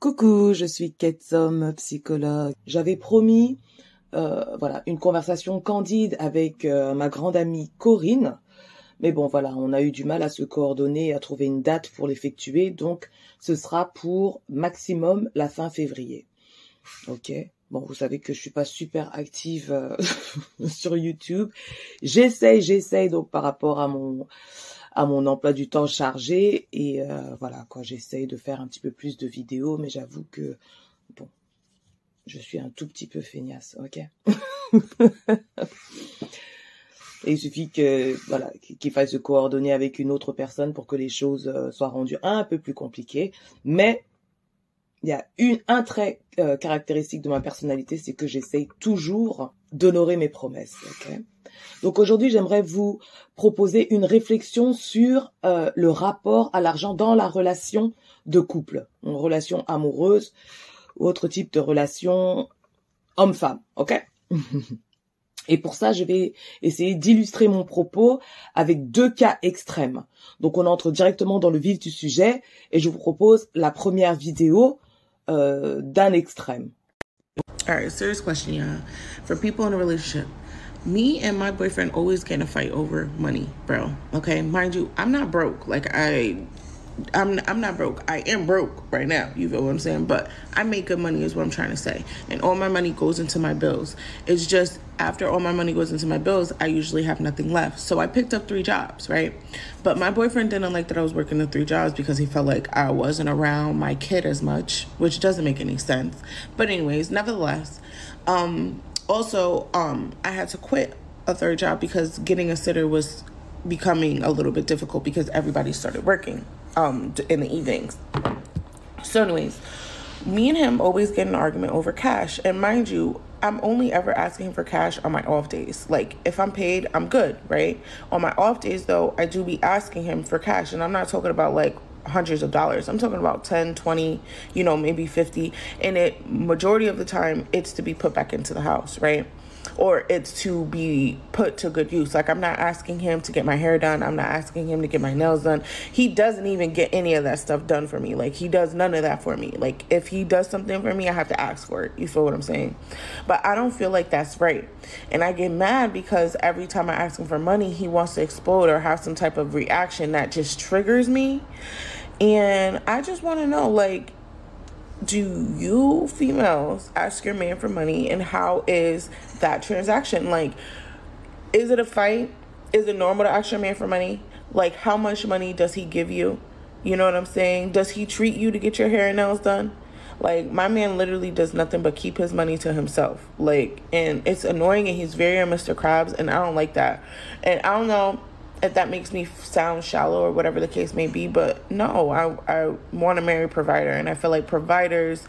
Coucou, je suis Ketsom, psychologue. J'avais promis, euh, voilà, une conversation candide avec euh, ma grande amie Corinne. Mais bon, voilà, on a eu du mal à se coordonner, à trouver une date pour l'effectuer. Donc, ce sera pour maximum la fin février. Ok. Bon, vous savez que je suis pas super active euh, sur YouTube. J'essaye, j'essaye donc par rapport à mon à mon emploi du temps chargé et euh, voilà quoi, j'essaye de faire un petit peu plus de vidéos, mais j'avoue que bon, je suis un tout petit peu feignasse, ok? il suffit que voilà qu'il fasse se coordonner avec une autre personne pour que les choses euh, soient rendues un peu plus compliquées, mais il y a une, un trait euh, caractéristique de ma personnalité, c'est que j'essaye toujours d'honorer mes promesses. Donc aujourd'hui, j'aimerais vous proposer une réflexion sur euh, le rapport à l'argent dans la relation de couple, une relation amoureuse ou autre type de relation homme-femme. Ok? Et pour ça, je vais essayer d'illustrer mon propos avec deux cas extrêmes. Donc on entre directement dans le vif du sujet et je vous propose la première vidéo euh, d'un extrême. All right, serious question, yeah. For people in a relationship, me and my boyfriend always get in a fight over money, bro. Okay, mind you, I'm not broke. Like I I'm I'm not broke. I am broke right now. You feel what I'm saying? But I make good money is what I'm trying to say. And all my money goes into my bills. It's just after all my money goes into my bills, I usually have nothing left. So I picked up three jobs, right? But my boyfriend didn't like that I was working the three jobs because he felt like I wasn't around my kid as much, which doesn't make any sense. But anyways, nevertheless, um also um I had to quit a third job because getting a sitter was becoming a little bit difficult because everybody started working um in the evenings. So, anyways, me and him always get an argument over cash. And mind you, I'm only ever asking for cash on my off days. Like if I'm paid, I'm good, right? On my off days though, I do be asking him for cash and I'm not talking about like hundreds of dollars. I'm talking about 10, 20, you know, maybe 50 and it majority of the time it's to be put back into the house, right? or it's to be put to good use. Like I'm not asking him to get my hair done. I'm not asking him to get my nails done. He doesn't even get any of that stuff done for me. Like he does none of that for me. Like if he does something for me, I have to ask for it. You feel what I'm saying? But I don't feel like that's right. And I get mad because every time I ask him for money, he wants to explode or have some type of reaction that just triggers me. And I just want to know like do you females ask your man for money and how is that transaction? Like is it a fight? Is it normal to ask your man for money? Like how much money does he give you? You know what i'm saying? Does he treat you to get your hair and nails done? Like my man literally does nothing but keep his money to himself. Like and it's annoying and he's very mr krabs and i don't like that. And i don't know if that makes me sound shallow or whatever the case may be but no i i want to marry a provider and i feel like providers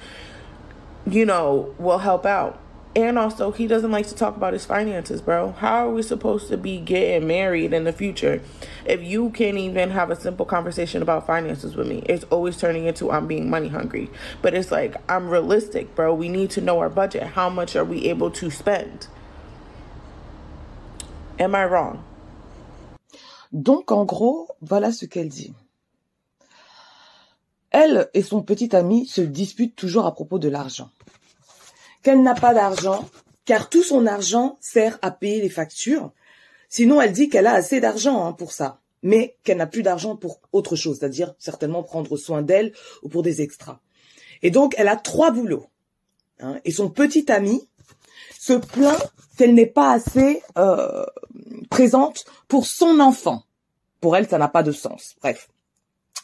you know will help out. And also he doesn't like to talk about his finances bro. How are we supposed to be getting married in the future if you can't even have a simple conversation about finances with me? It's always turning into i'm being money hungry. But it's like i'm realistic bro. We need to know our budget. How much are we able to spend? Am i wrong Donc, en gros, voilà ce qu'elle dit. Elle et son petit ami se disputent toujours à propos de l'argent. Qu'elle n'a pas d'argent, car tout son argent sert à payer les factures. Sinon, elle dit qu'elle a assez d'argent hein, pour ça, mais qu'elle n'a plus d'argent pour autre chose, c'est-à-dire certainement prendre soin d'elle ou pour des extras. Et donc, elle a trois boulots. Hein, et son petit ami se plaint qu'elle n'est pas assez euh, présente pour son enfant. Pour elle, ça n'a pas de sens. Bref.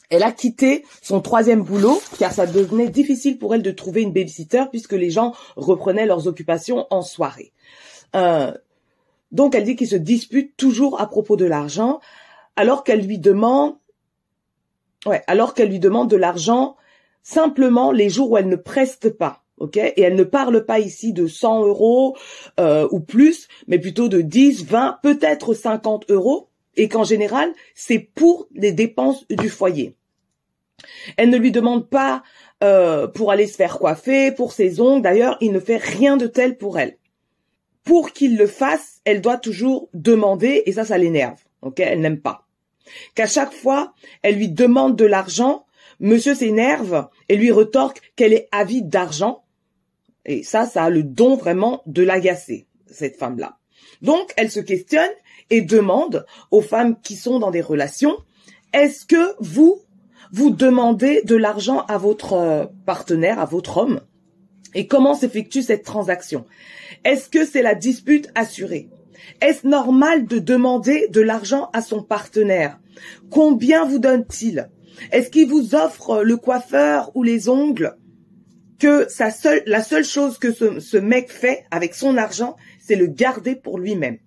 Elle a quitté son troisième boulot car ça devenait difficile pour elle de trouver une babysitter puisque les gens reprenaient leurs occupations en soirée. Euh, donc elle dit qu'ils se disputent toujours à propos de l'argent alors qu'elle lui demande, ouais, alors qu'elle lui demande de l'argent simplement les jours où elle ne preste pas. Ok? Et elle ne parle pas ici de 100 euros euh, ou plus, mais plutôt de 10, 20, peut-être 50 euros et qu'en général, c'est pour les dépenses du foyer. Elle ne lui demande pas euh, pour aller se faire coiffer, pour ses ongles. D'ailleurs, il ne fait rien de tel pour elle. Pour qu'il le fasse, elle doit toujours demander, et ça, ça l'énerve. Ok, elle n'aime pas. Qu'à chaque fois, elle lui demande de l'argent monsieur s'énerve et lui retorque qu'elle est avide d'argent. Et ça, ça a le don vraiment de l'agacer, cette femme-là. Donc, elle se questionne et demande aux femmes qui sont dans des relations, est-ce que vous, vous demandez de l'argent à votre euh, partenaire, à votre homme? Et comment s'effectue cette transaction? Est-ce que c'est la dispute assurée? Est-ce normal de demander de l'argent à son partenaire? Combien vous donne-t-il? Est-ce qu'il vous offre le coiffeur ou les ongles? Que sa seule, la seule chose que ce, ce mec fait avec son argent, c'est le garder pour lui-même.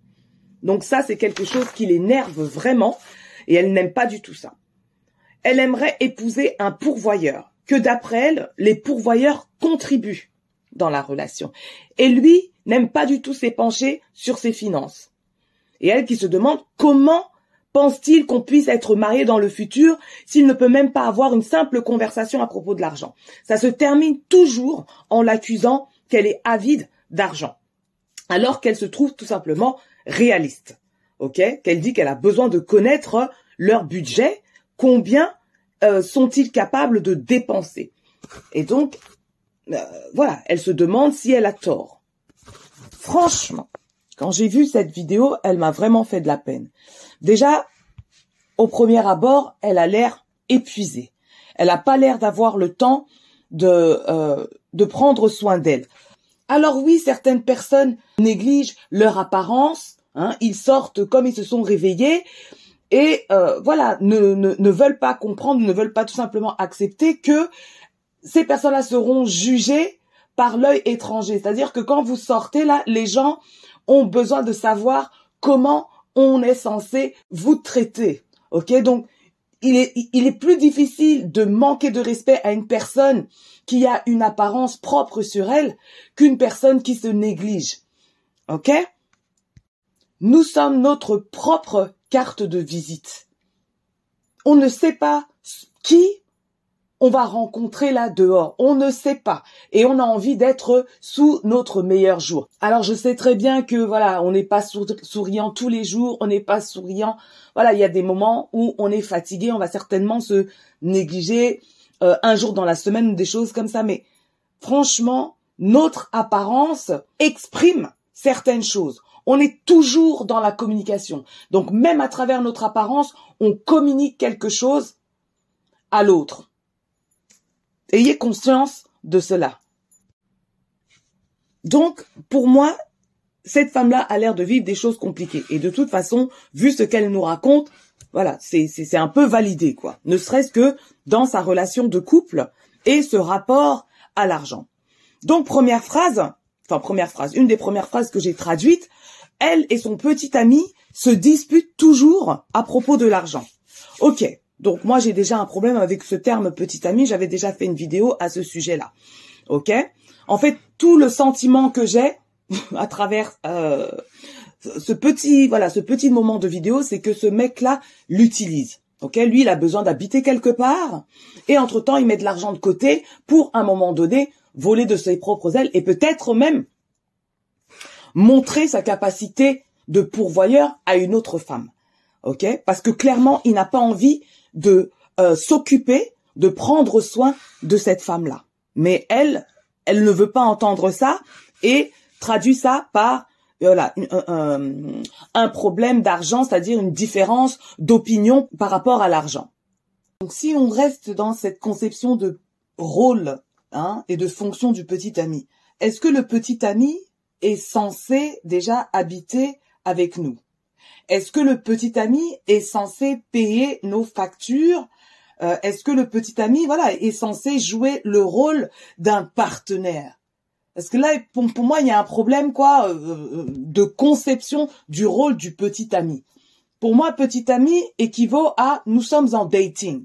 Donc ça, c'est quelque chose qui l'énerve vraiment et elle n'aime pas du tout ça. Elle aimerait épouser un pourvoyeur, que d'après elle, les pourvoyeurs contribuent dans la relation. Et lui n'aime pas du tout s'épancher sur ses finances. Et elle qui se demande comment pense-t-il qu'on puisse être marié dans le futur s'il ne peut même pas avoir une simple conversation à propos de l'argent? Ça se termine toujours en l'accusant qu'elle est avide d'argent alors qu'elle se trouve tout simplement réaliste. OK? Qu'elle dit qu'elle a besoin de connaître leur budget, combien euh, sont-ils capables de dépenser? Et donc euh, voilà, elle se demande si elle a tort. Franchement, quand j'ai vu cette vidéo, elle m'a vraiment fait de la peine. Déjà, au premier abord, elle a l'air épuisée. Elle n'a pas l'air d'avoir le temps de, euh, de prendre soin d'elle. Alors oui, certaines personnes négligent leur apparence, hein, ils sortent comme ils se sont réveillés et euh, voilà, ne, ne, ne veulent pas comprendre, ne veulent pas tout simplement accepter que ces personnes-là seront jugées par l'œil étranger. C'est-à-dire que quand vous sortez là, les gens ont besoin de savoir comment on est censé vous traiter. Ok, donc il est, il est plus difficile de manquer de respect à une personne qui a une apparence propre sur elle qu'une personne qui se néglige. Ok? Nous sommes notre propre carte de visite. On ne sait pas qui on va rencontrer là dehors. On ne sait pas. Et on a envie d'être sous notre meilleur jour. Alors je sais très bien que voilà, on n'est pas souriant tous les jours, on n'est pas souriant. Voilà, il y a des moments où on est fatigué, on va certainement se négliger euh, un jour dans la semaine, des choses comme ça. Mais franchement, notre apparence exprime certaines choses. On est toujours dans la communication. Donc même à travers notre apparence, on communique quelque chose à l'autre. Ayez conscience de cela. Donc, pour moi, cette femme-là a l'air de vivre des choses compliquées. Et de toute façon, vu ce qu'elle nous raconte, voilà, c'est, un peu validé, quoi. Ne serait-ce que dans sa relation de couple et ce rapport à l'argent. Donc, première phrase, enfin, première phrase, une des premières phrases que j'ai traduites, elle et son petit ami se disputent toujours à propos de l'argent. Ok, donc moi j'ai déjà un problème avec ce terme petit ami, j'avais déjà fait une vidéo à ce sujet-là. OK? En fait, tout le sentiment que j'ai à travers euh, ce petit voilà, ce petit moment de vidéo, c'est que ce mec-là l'utilise. OK? Lui, il a besoin d'habiter quelque part et entre-temps, il met de l'argent de côté pour un moment donné voler de ses propres ailes et peut-être même montrer sa capacité de pourvoyeur à une autre femme. OK? Parce que clairement, il n'a pas envie de euh, s'occuper, de prendre soin de cette femme-là. Mais elle, elle ne veut pas entendre ça et traduit ça par voilà un, problème d'argent, c'est-à-dire une différence d'opinion par rapport à l'argent. Donc si on reste dans cette conception de rôle hein, et de fonction du petit ami, est-ce que le petit ami est censé déjà habiter avec nous? Est-ce que le petit ami est censé payer nos factures? Euh, Est-ce que le petit ami, voilà, est censé jouer le rôle d'un partenaire? Parce que là, pour, moi, il y a un problème, quoi, euh, euh, de conception du rôle du petit ami. Pour moi, petit ami équivaut à nous sommes en dating.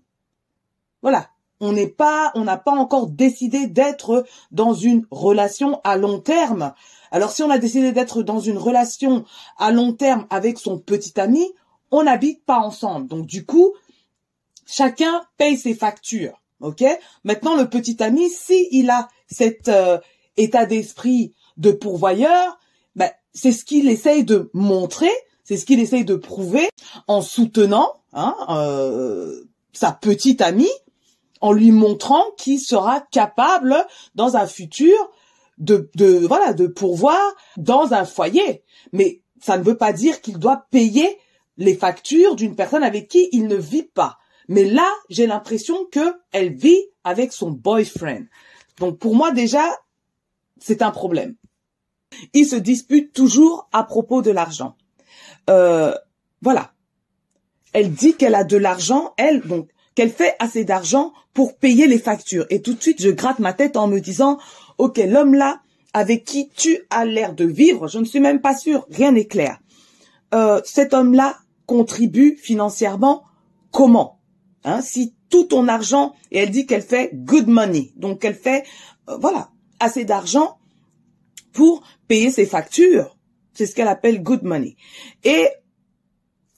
Voilà. On n'est pas, on n'a pas encore décidé d'être dans une relation à long terme. Alors si on a décidé d'être dans une relation à long terme avec son petit ami, on n'habite pas ensemble. Donc du coup, chacun paye ses factures. OK? Maintenant le petit ami, si il a cet euh, état d'esprit de pourvoyeur, ben, c'est ce qu'il essaye de montrer, c'est ce qu'il essaye de prouver en soutenant hein, euh, sa petite amie en lui montrant qu'il sera capable dans un futur de, de voilà de pourvoir dans un foyer. Mais ça ne veut pas dire qu'il doit payer les factures d'une personne avec qui il ne vit pas. Mais là, j'ai l'impression que elle vit avec son boyfriend. Donc pour moi déjà, c'est un problème. Ils se disputent toujours à propos de l'argent. Euh, voilà. Elle dit qu'elle a de l'argent, elle, donc qu'elle fait assez d'argent pour payer les factures. Et tout de suite, je gratte ma tête en me disant, ok, l'homme là, avec qui tu as l'air de vivre, je ne suis même pas sûre, rien n'est clair. Euh, cet homme-là contribue financièrement comment? Hein, Si tout ton argent, et elle dit qu'elle fait good money, donc elle fait, euh, voilà, assez d'argent pour payer ses factures. C'est ce qu'elle appelle good money. Et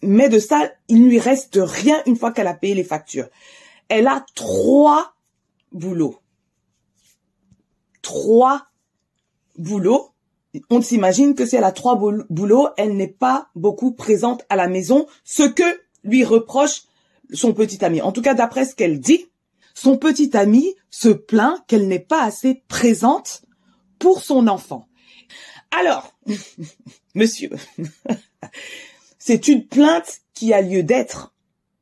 mais de ça, il ne lui reste rien une fois qu'elle a payé les factures. Elle a trois boulots. Trois boulots. On s'imagine que si elle a trois boulots, elle n'est pas beaucoup présente à la maison, ce que lui reproche son petit ami. En tout cas, d'après ce qu'elle dit, son petit ami se plaint qu'elle n'est pas assez présente pour son enfant. Alors, monsieur, c'est une plainte qui a lieu d'être.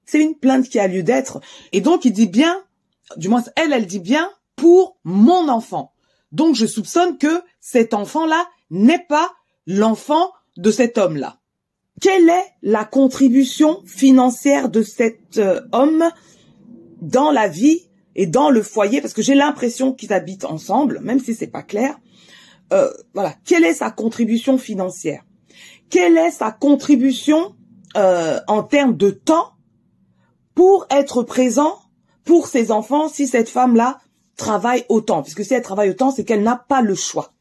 C'est une plainte qui a lieu d'être. Et donc, il dit bien, du moins, elle, elle dit bien, pour mon enfant. Donc, je soupçonne que cet enfant-là n'est pas l'enfant de cet homme-là. Quelle est la contribution financière de cet euh, homme dans la vie et dans le foyer? Parce que j'ai l'impression qu'ils habitent ensemble, même si c'est pas clair. Euh, voilà. Quelle est sa contribution financière? Quelle est sa contribution euh, en termes de temps pour être présent pour ses enfants si cette femme-là travaille autant Puisque si elle travaille autant, c'est qu'elle n'a pas le choix.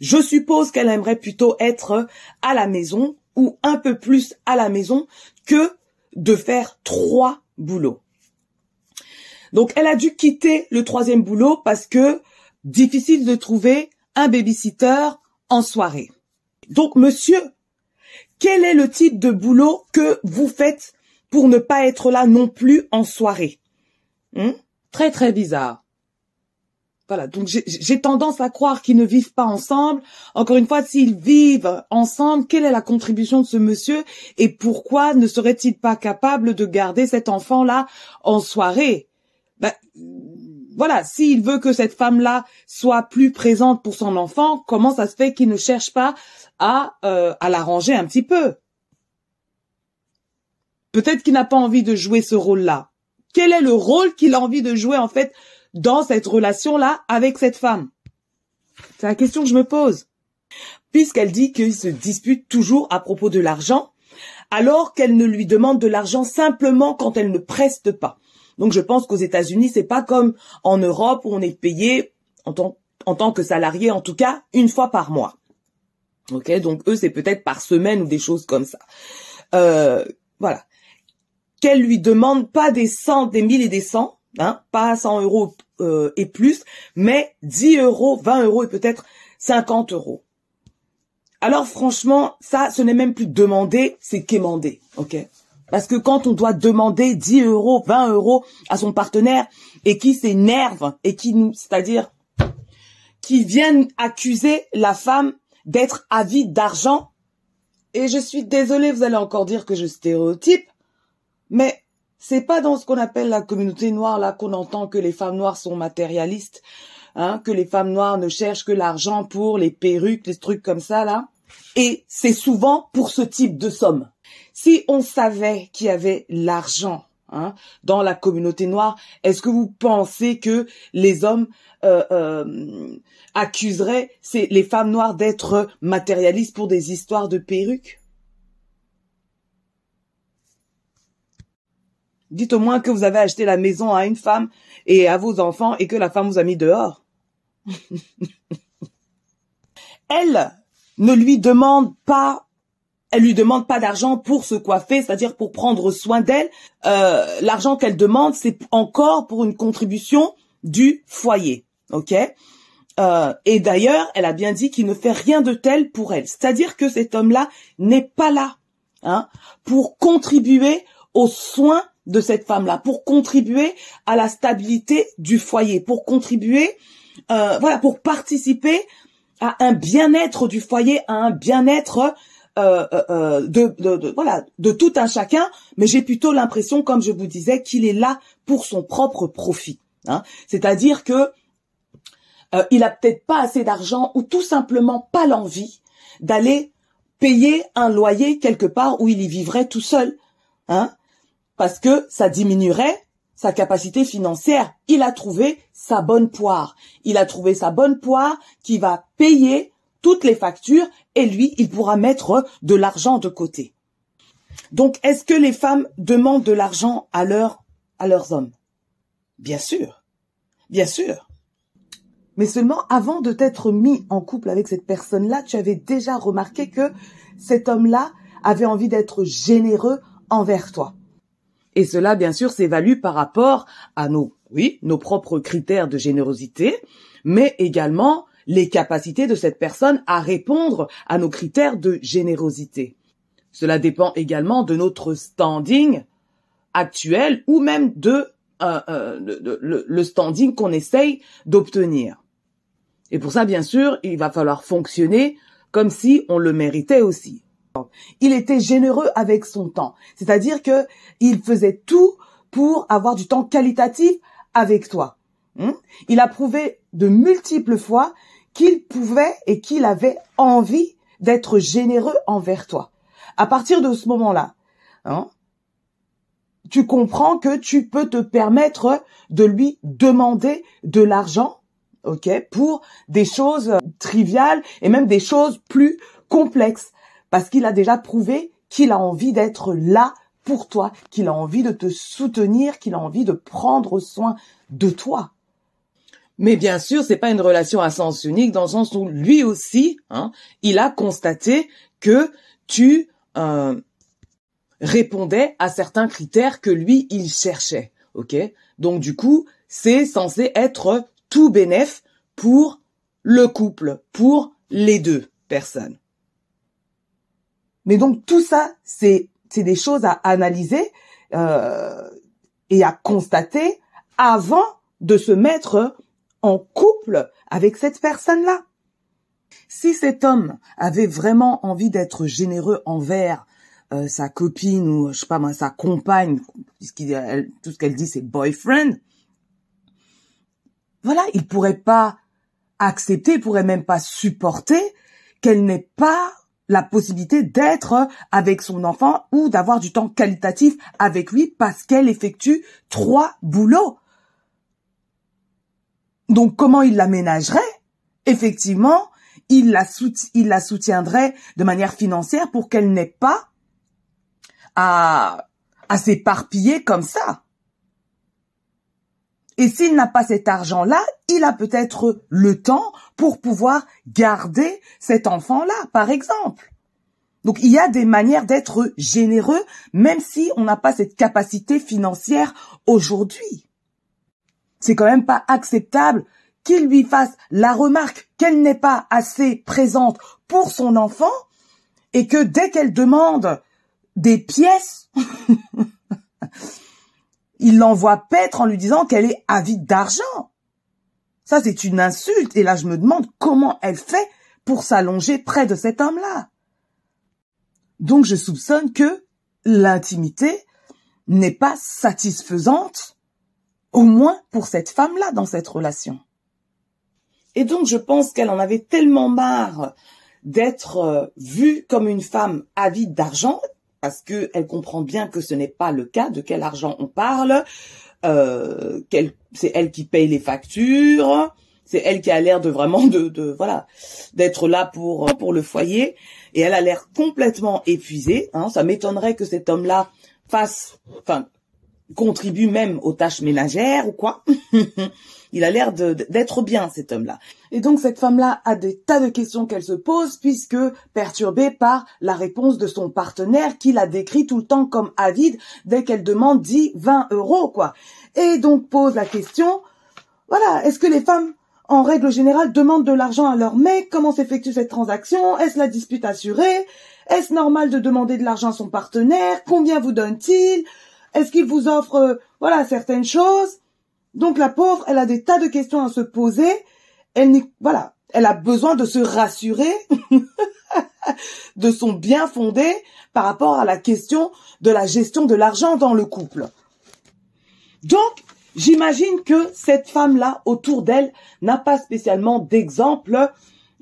Je suppose qu'elle aimerait plutôt être à la maison ou un peu plus à la maison que de faire trois boulots. Donc elle a dû quitter le troisième boulot parce que difficile de trouver un babysitter en soirée. Donc monsieur quel est le type de boulot que vous faites pour ne pas être là non plus en soirée? Hmm? Très très bizarre. Voilà, donc j'ai tendance à croire qu'ils ne vivent pas ensemble. Encore une fois, s'ils vivent ensemble, quelle est la contribution de ce monsieur et pourquoi ne serait-il pas capable de garder cet enfant-là en soirée? Ben, Voilà, s'il veut que cette femme-là soit plus présente pour son enfant, comment ça se fait qu'il ne cherche pas à, euh, à l'arranger un petit peu? Peut-être qu'il n'a pas envie de jouer ce rôle-là. Quel est le rôle qu'il a envie de jouer en fait dans cette relation-là avec cette femme C'est la question que je me pose. Puisqu'elle dit qu'il se dispute toujours à propos de l'argent, alors qu'elle ne lui demande de l'argent simplement quand elle ne preste pas. Donc je pense qu'aux États-Unis, c'est pas comme en Europe où on est payé en tant, en tant que salarié, en tout cas, une fois par mois. Ok, donc eux c'est peut-être par semaine ou des choses comme ça. Euh, voilà. Qu'elle lui demande pas des cent, des mille et des cents, hein, pas 100 euros euh, et plus, mais 10 euros, 20 euros et peut-être 50 euros. Alors franchement, ça, ce n'est même plus demander, c'est quémander, ok? Parce que quand on doit demander 10 euros, 20 euros à son partenaire et qui s'énerve et qui nous, c'est-à-dire qui viennent accuser la femme d'être avide d'argent. Et je suis désolée, vous allez encore dire que je stéréotype, mais c'est pas dans ce qu'on appelle la communauté noire là qu'on entend que les femmes noires sont matérialistes, hein, que les femmes noires ne cherchent que l'argent pour les perruques, les trucs comme ça là. Et c'est souvent pour ce type de somme. Si on savait qu'il y avait l'argent hein, dans la communauté noire, est-ce que vous pensez que les hommes euh, euh, accuseraient les femmes noires d'être matérialistes pour des histoires de perruques? Dites au moins que vous avez acheté la maison à une femme et à vos enfants et que la femme vous a mis dehors. Elle ne lui demande pas elle lui demande pas d'argent pour se coiffer, c'est-à-dire pour prendre soin d'elle. Euh, l'argent qu'elle demande, c'est encore pour une contribution du foyer, ok? Euh, Et d'ailleurs, elle a bien dit qu'il ne fait rien de tel pour elle, c'est-à-dire que cet homme-là n'est pas là hein, pour contribuer aux soins de cette femme-là, pour contribuer à la stabilité du foyer, pour contribuer, euh, voilà, pour participer à un bien-être du foyer, à un bien-être euh, euh, de, voilà de tout un chacun. Mais j'ai plutôt l'impression, comme je vous disais, qu'il est là pour son propre profit. Hein. C'est-à-dire que euh, il a peut-être pas assez d'argent ou tout simplement pas l'envie d'aller payer un loyer quelque part où il y vivrait tout seul, hein, parce que ça diminuerait sa capacité financière. Il a trouvé sa bonne poire. Il a trouvé sa bonne poire qui va payer toutes les factures et lui, il pourra mettre de l'argent de côté. Donc, est-ce que les femmes demandent de l'argent à, à leurs hommes? Bien sûr. Bien sûr. Mais seulement avant de t'être mis en couple avec cette personne-là, tu avais déjà remarqué que cet homme-là avait envie d'être généreux envers toi. Et cela, bien sûr, s'évalue par rapport à nos, oui, nos propres critères de générosité, mais également les capacités de cette personne à répondre à nos critères de générosité. Cela dépend également de notre standing actuel ou même de, euh, euh, le standing qu'on essaye d'obtenir. Et pour ça, bien sûr, il va falloir fonctionner comme si on le méritait aussi. Il était généreux avec son temps, c'est-à-dire que il faisait tout pour avoir du temps qualitatif avec toi. Hmm? Il a prouvé de multiples fois qu'il pouvait et qu'il avait envie d'être généreux envers toi. À partir de ce moment-là, hein, tu comprends que tu peux te permettre de lui demander de l'argent ok, pour des choses triviales et même des choses plus complexes, parce qu'il a déjà prouvé qu'il a envie d'être là pour toi, qu'il a envie de te soutenir, qu'il a envie de prendre soin de toi. Mais bien sûr, c'est pas une relation à sens unique dans le sens où lui aussi, hein, il a constaté que tu euh, répondais à certains critères que lui il cherchait, Donc du coup, c'est censé être tout bénéf pour le couple, pour les deux personnes. Mais donc tout ça, c'est c'est des choses à analyser euh, et à constater avant de se mettre en couple avec cette personne-là. Si cet homme avait vraiment envie d'être généreux envers euh, sa copine ou je sais pas moi sa compagne, puisqu'il tout ce qu'elle dit c'est boyfriend, voilà, il pourrait pas accepter, il pourrait même pas supporter qu'elle n'ait pas la possibilité d'être avec son enfant ou d'avoir du temps qualitatif avec lui parce qu'elle effectue trois boulots. Donc comment il l'aménagerait? Effectivement, il la, soutiendrait de manière financière pour qu'elle n'ait pas à, à s'éparpiller comme ça. Et s'il n'a pas cet argent-là, il a peut-être le temps pour pouvoir garder cet enfant-là, par exemple. Donc il y a des manières d'être généreux, même si on n'a pas cette capacité financière aujourd'hui. C'est quand même pas acceptable qu'il lui fasse la remarque qu'elle n'est pas assez présente pour son enfant et que dès qu'elle demande des pièces, il l'envoie paître en lui disant qu'elle est avide d'argent. Ça, c'est une insulte. Et là, je me demande comment elle fait pour s'allonger près de cet homme-là. Donc, je soupçonne que l'intimité n'est pas satisfaisante, au moins pour cette femme-là dans cette relation. Et donc, je pense qu'elle en avait tellement marre d'être euh, vue comme une femme avide d'argent parce qu'elle comprend bien que ce n'est pas le cas, de quel argent on parle, euh, c'est elle qui paye les factures, c'est elle qui a l'air de vraiment de, voilà d'être là pour pour le foyer et elle a l'air complètement épuisée. Hein. Ça m'étonnerait que cet homme-là fasse, enfin contribue même aux tâches ménagères ou quoi. Il a l'air d'être bien, cet homme-là. Et donc, cette femme-là a des tas de questions qu'elle se pose, puisque perturbée par la réponse de son partenaire, qui la décrit tout le temps comme avide dès qu'elle demande 10, 20 euros, quoi. Et donc, pose la question, voilà, est-ce que les femmes, en règle générale, demandent de l'argent à leur mec? Comment s'effectue cette transaction? Est-ce la dispute assurée? Est-ce normal de demander de l'argent à son partenaire? Combien vous donne-t-il? Est-ce qu'il vous offre, euh, voilà, certaines choses? Donc la pauvre, elle a des tas de questions à se poser. Elle, voilà, elle a besoin de se rassurer de son bien fondé par rapport à la question de la gestion de l'argent dans le couple. Donc, j'imagine que cette femme-là, autour d'elle, n'a pas spécialement d'exemple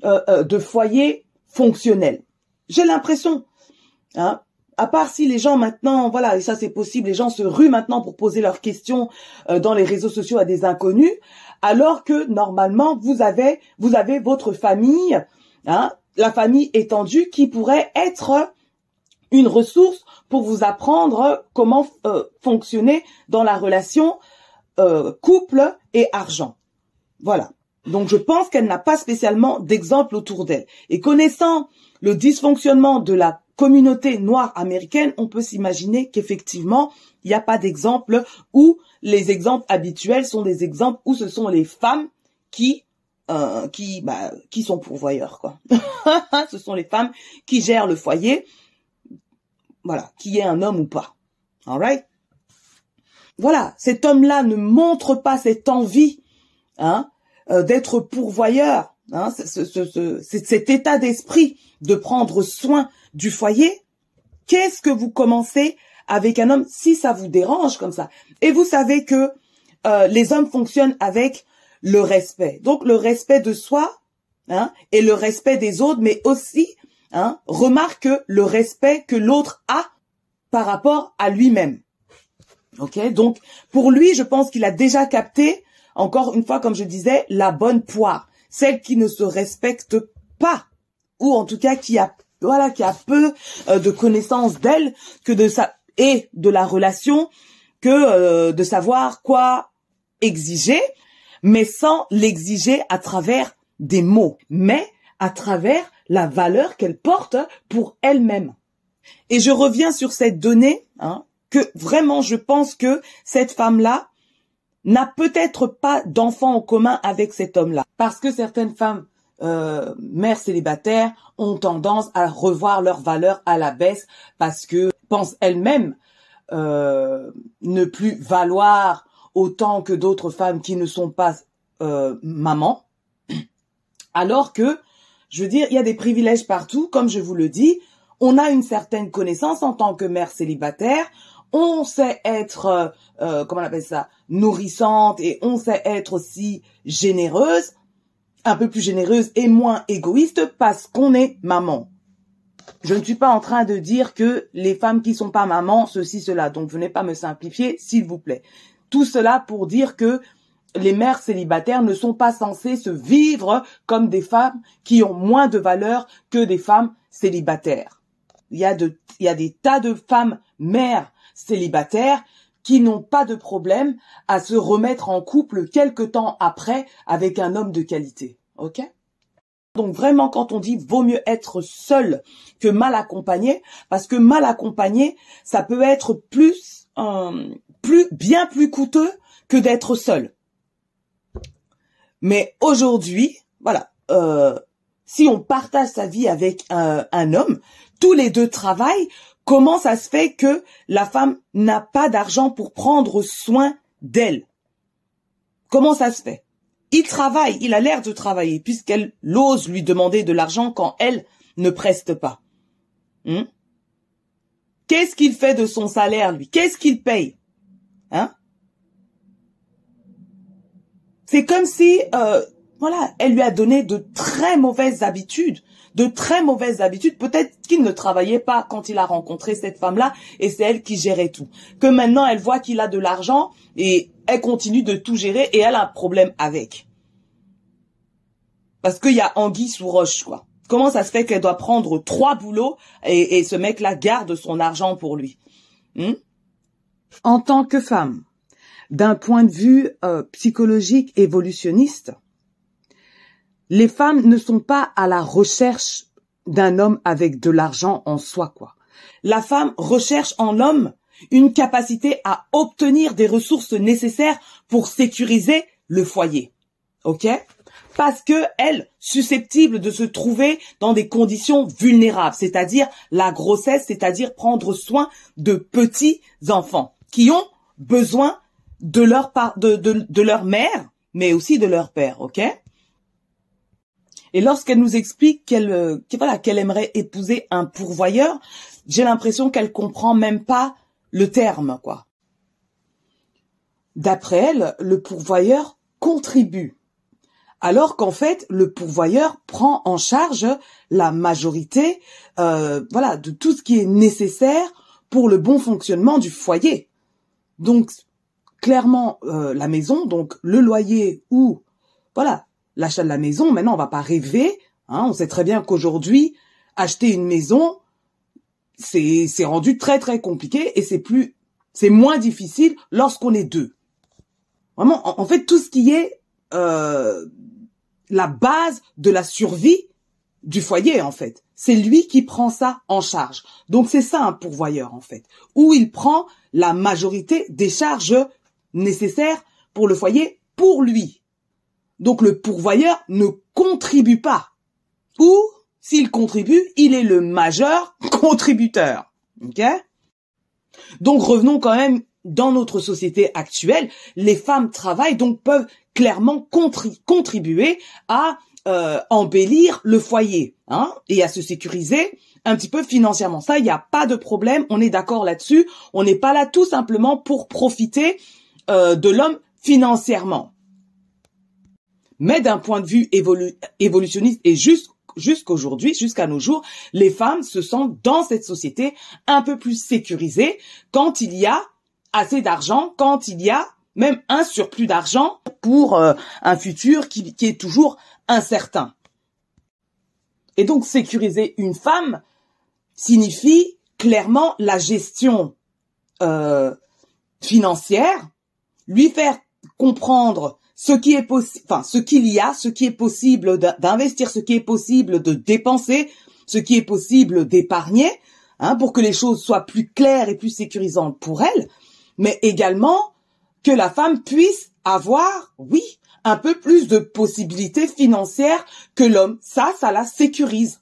euh, euh, de foyer fonctionnel. J'ai l'impression, hein, à part si les gens maintenant, voilà, et ça c'est possible, les gens se ruent maintenant pour poser leurs questions euh, dans les réseaux sociaux à des inconnus, alors que normalement vous avez, vous avez votre famille, hein, la famille étendue qui pourrait être une ressource pour vous apprendre comment euh, fonctionner dans la relation euh, couple et argent. Voilà. Donc je pense qu'elle n'a pas spécialement d'exemple autour d'elle. Et connaissant le dysfonctionnement de la communauté noire américaine, on peut s'imaginer qu'effectivement, il n'y a pas d'exemple où les exemples habituels sont des exemples où ce sont les femmes qui euh, qui bah, qui sont pourvoyeurs quoi. ce sont les femmes qui gèrent le foyer voilà, qui est un homme ou pas. Alright? Voilà, cet homme-là ne montre pas cette envie hein, euh, d'être pourvoyeur, hein, cet état d'esprit de prendre soin du foyer. Qu'est-ce que vous commencez avec un homme si ça vous dérange comme ça? Et vous savez que euh, les hommes fonctionnent avec le respect. Donc le respect de soi hein, et le respect des autres, mais aussi hein, remarque le respect que l'autre a par rapport à lui-même. Ok, donc pour lui, je pense qu'il a déjà capté, encore une fois, comme je disais, la bonne poire, celle qui ne se respecte pas, ou en tout cas qui a, voilà, qui a peu euh, de connaissance d'elle et de la relation que euh, de savoir quoi exiger, mais sans l'exiger à travers des mots, mais à travers la valeur qu'elle porte pour elle-même. Et je reviens sur cette donnée, hein, que vraiment je pense que cette femme-là n'a peut-être pas d'enfant en commun avec cet homme-là. Parce que certaines femmes euh, mères célibataires ont tendance à revoir leur valeur à la baisse parce que pensent elles-mêmes euh, ne plus valoir autant que d'autres femmes qui ne sont pas euh, mamans. Alors que je veux dire, il y a des privilèges partout, comme je vous le dis. On a une certaine connaissance en tant que mère célibataire. On sait être, euh, euh, comment on appelle ça, nourrissante et on sait être aussi généreuse, un peu plus généreuse et moins égoïste parce qu'on est maman. Je ne suis pas en train de dire que les femmes qui sont pas maman, ceci, cela. Donc venez pas me simplifier, s'il vous plaît. Tout cela pour dire que les mères célibataires ne sont pas censées se vivre comme des femmes qui ont moins de valeur que des femmes célibataires. Il y a des tas de femmes mères célibataires qui n'ont pas de problème à se remettre en couple quelque temps après avec un homme de qualité. Ok? Donc vraiment, quand on dit vaut mieux être seul que mal accompagné, parce que mal accompagné, ça peut être plus, euh, plus, bien plus coûteux que d'être seul. Mais aujourd'hui, voilà, euh, si on partage sa vie avec un, un homme, tous les deux travaillent, comment ça se fait que la femme n'a pas d'argent pour prendre soin d'elle? Comment ça se fait? Il travaille, il a l'air de travailler, puisqu'elle l'ose lui demander de l'argent quand elle ne preste pas. Hmm? Qu'est-ce qu'il fait de son salaire, lui? Qu'est-ce qu'il paye? Hein? C'est comme si, euh, voilà, elle lui a donné de très mauvaises habitudes, de très mauvaises habitudes. Peut-être qu'il ne travaillait pas quand il a rencontré cette femme-là et c'est elle qui gérait tout. Que maintenant elle voit qu'il a de l'argent et elle continue de tout gérer et elle a un problème avec. Parce qu'il y a anguille sous roche, quoi. Comment ça se fait qu'elle doit prendre trois boulots et, ce mec-là garde son argent pour lui? Hmm? En tant que femme, d'un point de vue euh, psychologique évolutionniste, les femmes ne sont pas à la recherche d'un homme avec de l'argent en soi, quoi. La femme recherche en l'homme une capacité à obtenir des ressources nécessaires pour sécuriser le foyer. OK? Parce que elle, susceptible de se trouver dans des conditions vulnérables, c'est-à-dire la grossesse, c'est-à-dire prendre soin de petits enfants qui ont besoin de leur de leur mère, mais aussi de leur père, ok? Et lorsqu'elle nous explique qu'elle, euh, voilà, qu'elle aimerait épouser un pourvoyeur, j'ai l'impression qu'elle comprend même pas le terme, quoi. D'après elle, le pourvoyeur contribue, alors qu'en fait, le pourvoyeur prend en charge la majorité, euh, voilà, de tout ce qui est nécessaire pour le bon fonctionnement du foyer. Donc, clairement, euh, la maison, donc le loyer ou, voilà, l'achat de la maison, maintenant, on va pas rêver. Hein, on sait très bien qu'aujourd'hui, acheter une maison, c'est rendu très très compliqué et c'est plus c'est moins difficile lorsqu'on est deux. Vraiment, en, fait, tout ce qui est euh, la base de la survie du foyer, en fait, c'est lui qui prend ça en charge. Donc c'est ça un pourvoyeur, en fait, où il prend la majorité des charges nécessaires pour le foyer pour lui. Donc le pourvoyeur ne contribue pas. Ou s'il contribue, il est le majeur contributeur. Donc revenons quand même dans notre société actuelle, les femmes travaillent donc peuvent clairement contribuer à euh, embellir le foyer hein, et à se sécuriser un petit peu financièrement. Ça, il n'y a pas de problème, on est d'accord là-dessus. On n'est pas là tout simplement pour profiter euh, de l'homme financièrement. Mais d'un point de vue évolutionniste et juste jusqu'aujourd'hui, jusqu'à nos jours, les femmes se sentent dans cette société un peu plus sécurisées quand il y a assez d'argent quand il y a même un surplus d'argent pour euh, un futur qui, est toujours incertain. Et donc sécuriser une femme signifie clairement la gestion euh, financière, lui faire comprendre ce qui est possible, enfin ce qu'il y a, ce qui est possible d'investir, ce qui est possible de dépenser, ce qui est possible d'épargner, hein, pour que les choses soient plus claires et plus sécurisantes pour elle, mais également que la femme puisse avoir, oui, un peu plus de possibilités financières que l'homme. Ça, ça la sécurise.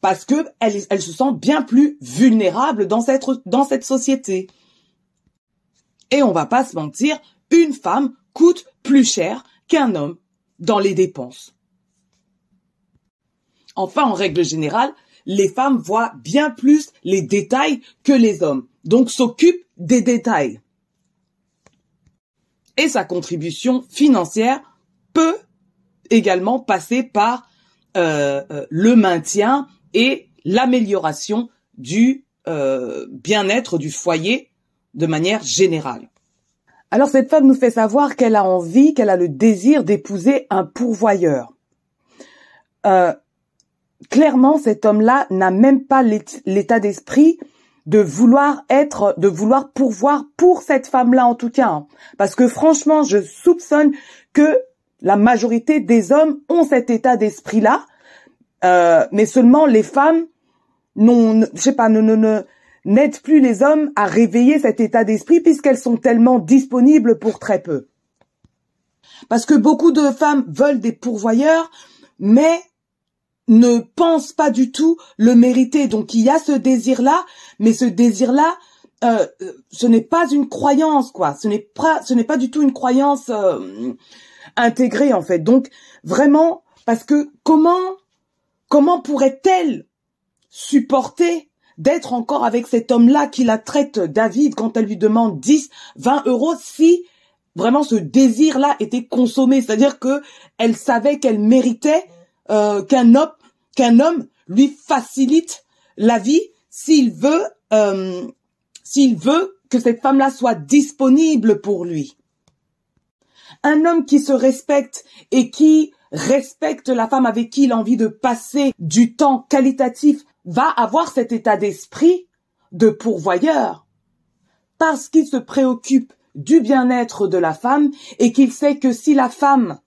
Parce que elle, elle se sent bien plus vulnérable dans cette, dans cette société. Et on va pas se mentir, une femme coûte plus cher qu'un homme dans les dépenses. Enfin, en règle générale, les femmes voient bien plus les détails que les hommes, donc s'occupent des détails. Et sa contribution financière peut également passer par euh, euh, le maintien et l'amélioration du euh, bien-être du foyer de manière générale. Alors cette femme nous fait savoir qu'elle a envie, qu'elle a le désir d'épouser un pourvoyeur. clairement, cet homme-là n'a même pas l'état d'esprit de vouloir être, de vouloir pourvoir pour cette femme-là en tout cas. Hein. Parce que franchement, je soupçonne que la majorité des hommes ont cet état d'esprit-là, euh, mais seulement les femmes n'ont, je sais pas, ne, ne, n'aident plus les hommes à réveiller cet état d'esprit puisqu'elles sont tellement disponibles pour très peu. Parce que beaucoup de femmes veulent des pourvoyeurs, mais ne pense pas du tout le mériter. Donc il y a ce désir-là, mais ce désir-là, euh, ce n'est pas une croyance, quoi. Ce n'est pas, ce n'est pas du tout une croyance euh, intégrée en fait. Donc vraiment, parce que comment, comment pourrait-elle supporter d'être encore avec cet homme-là qui la traite David quand elle lui demande 10, 20 euros si vraiment ce désir-là était consommé, c'est-à-dire que elle savait qu'elle méritait euh, qu'un homme, lui facilite la vie s'il veut, euh, s'il veut que cette femme-là soit disponible pour lui. Un homme qui se respecte et qui respecte la femme avec qui il a envie de passer du temps qualitatif va avoir cet état d'esprit de pourvoyeur parce qu'il se préoccupe du bien-être de la femme et qu'il sait que si la femme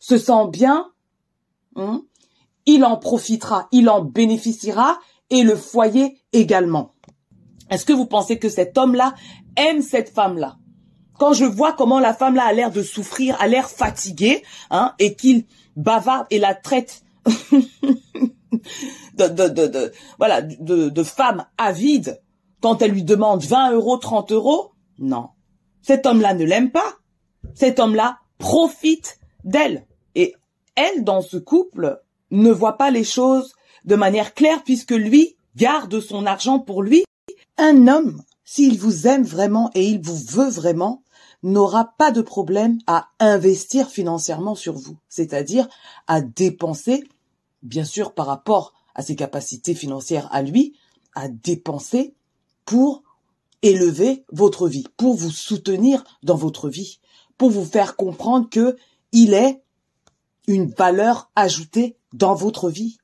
se sent bien, hein, il en profitera, il en bénéficiera et le foyer également. Est-ce que vous pensez que cet homme-là aime cette femme-là? Quand je vois comment la femme-là a l'air de souffrir, a l'air fatiguée, hein, et qu'il bavarde et la traite de, de, de, voilà, de, de femme avide, quand elle lui demande 20 euros, 30 euros. Non. Cet homme-là ne l'aime pas. Cet homme-là profite d'elle. Et elle, dans ce couple, ne voit pas les choses de manière claire puisque lui garde son argent pour lui. Un homme, s'il vous aime vraiment et il vous veut vraiment, n'aura pas de problème à investir financièrement sur vous, c'est-à-dire à dépenser, bien sûr par rapport à ses capacités financières à lui, à dépenser pour élever votre vie, pour vous soutenir dans votre vie, pour vous faire comprendre que il est une valeur ajoutée dans votre vie.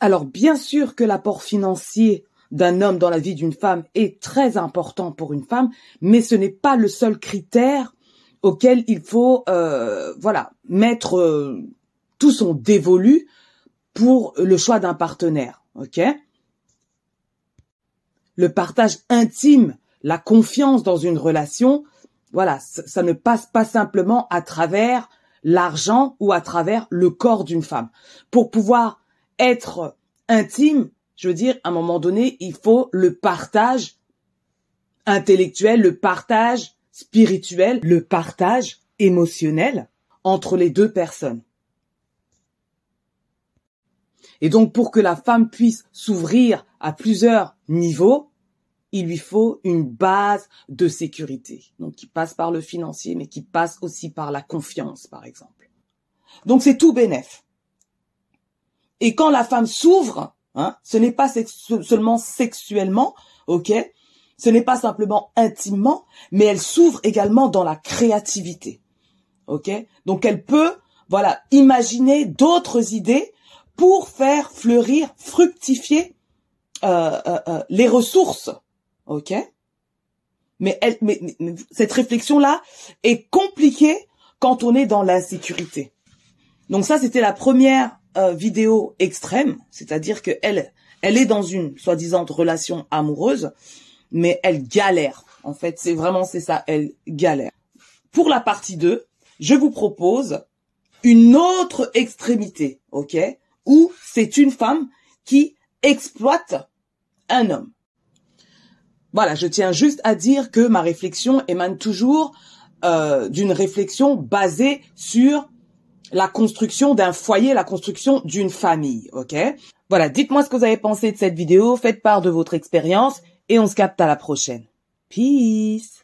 Alors bien sûr que l'apport financier d'un homme dans la vie d'une femme est très important pour une femme, mais ce n'est pas le seul critère auquel il faut euh, voilà mettre euh, tout son dévolu pour le choix d'un partenaire, ok? Le partage intime, la confiance dans une relation, voilà, ça ne passe pas simplement à travers l'argent ou à travers le corps d'une femme. Pour pouvoir être intime, je veux dire, à un moment donné, il faut le partage intellectuel, le partage spirituel, le partage émotionnel entre les deux personnes. Et donc, pour que la femme puisse s'ouvrir à plusieurs niveaux, il lui faut une base de sécurité. Donc, qui passe par le financier, mais qui passe aussi par la confiance, par exemple. Donc, c'est tout bénef. Et quand la femme s'ouvre, hein, ce n'est pas seulement sexuellement, ok Ce n'est pas simplement intimement, mais elle s'ouvre également dans la créativité, ok Donc elle peut, voilà, imaginer d'autres idées pour faire fleurir, fructifier euh, euh, euh, les ressources, ok? Mais, elle, mais cette réflexion-là est compliquée quand on est dans l'insécurité. Donc ça, c'était la première euh, vidéo extrême, c'est-à-dire que elle, elle est dans une soi-disant relation amoureuse, mais elle galère. En fait, c'est vraiment c'est ça, elle galère. Pour la partie 2, je vous propose une autre extrémité, ok, où c'est une femme qui exploite un homme. Voilà, je tiens juste à dire que ma réflexion émane toujours euh, d'une réflexion basée sur la construction d'un foyer, la construction d'une famille, ok? Voilà, dites-moi ce que vous avez pensé de cette vidéo, faites part de votre expérience et on se capte à la prochaine. Peace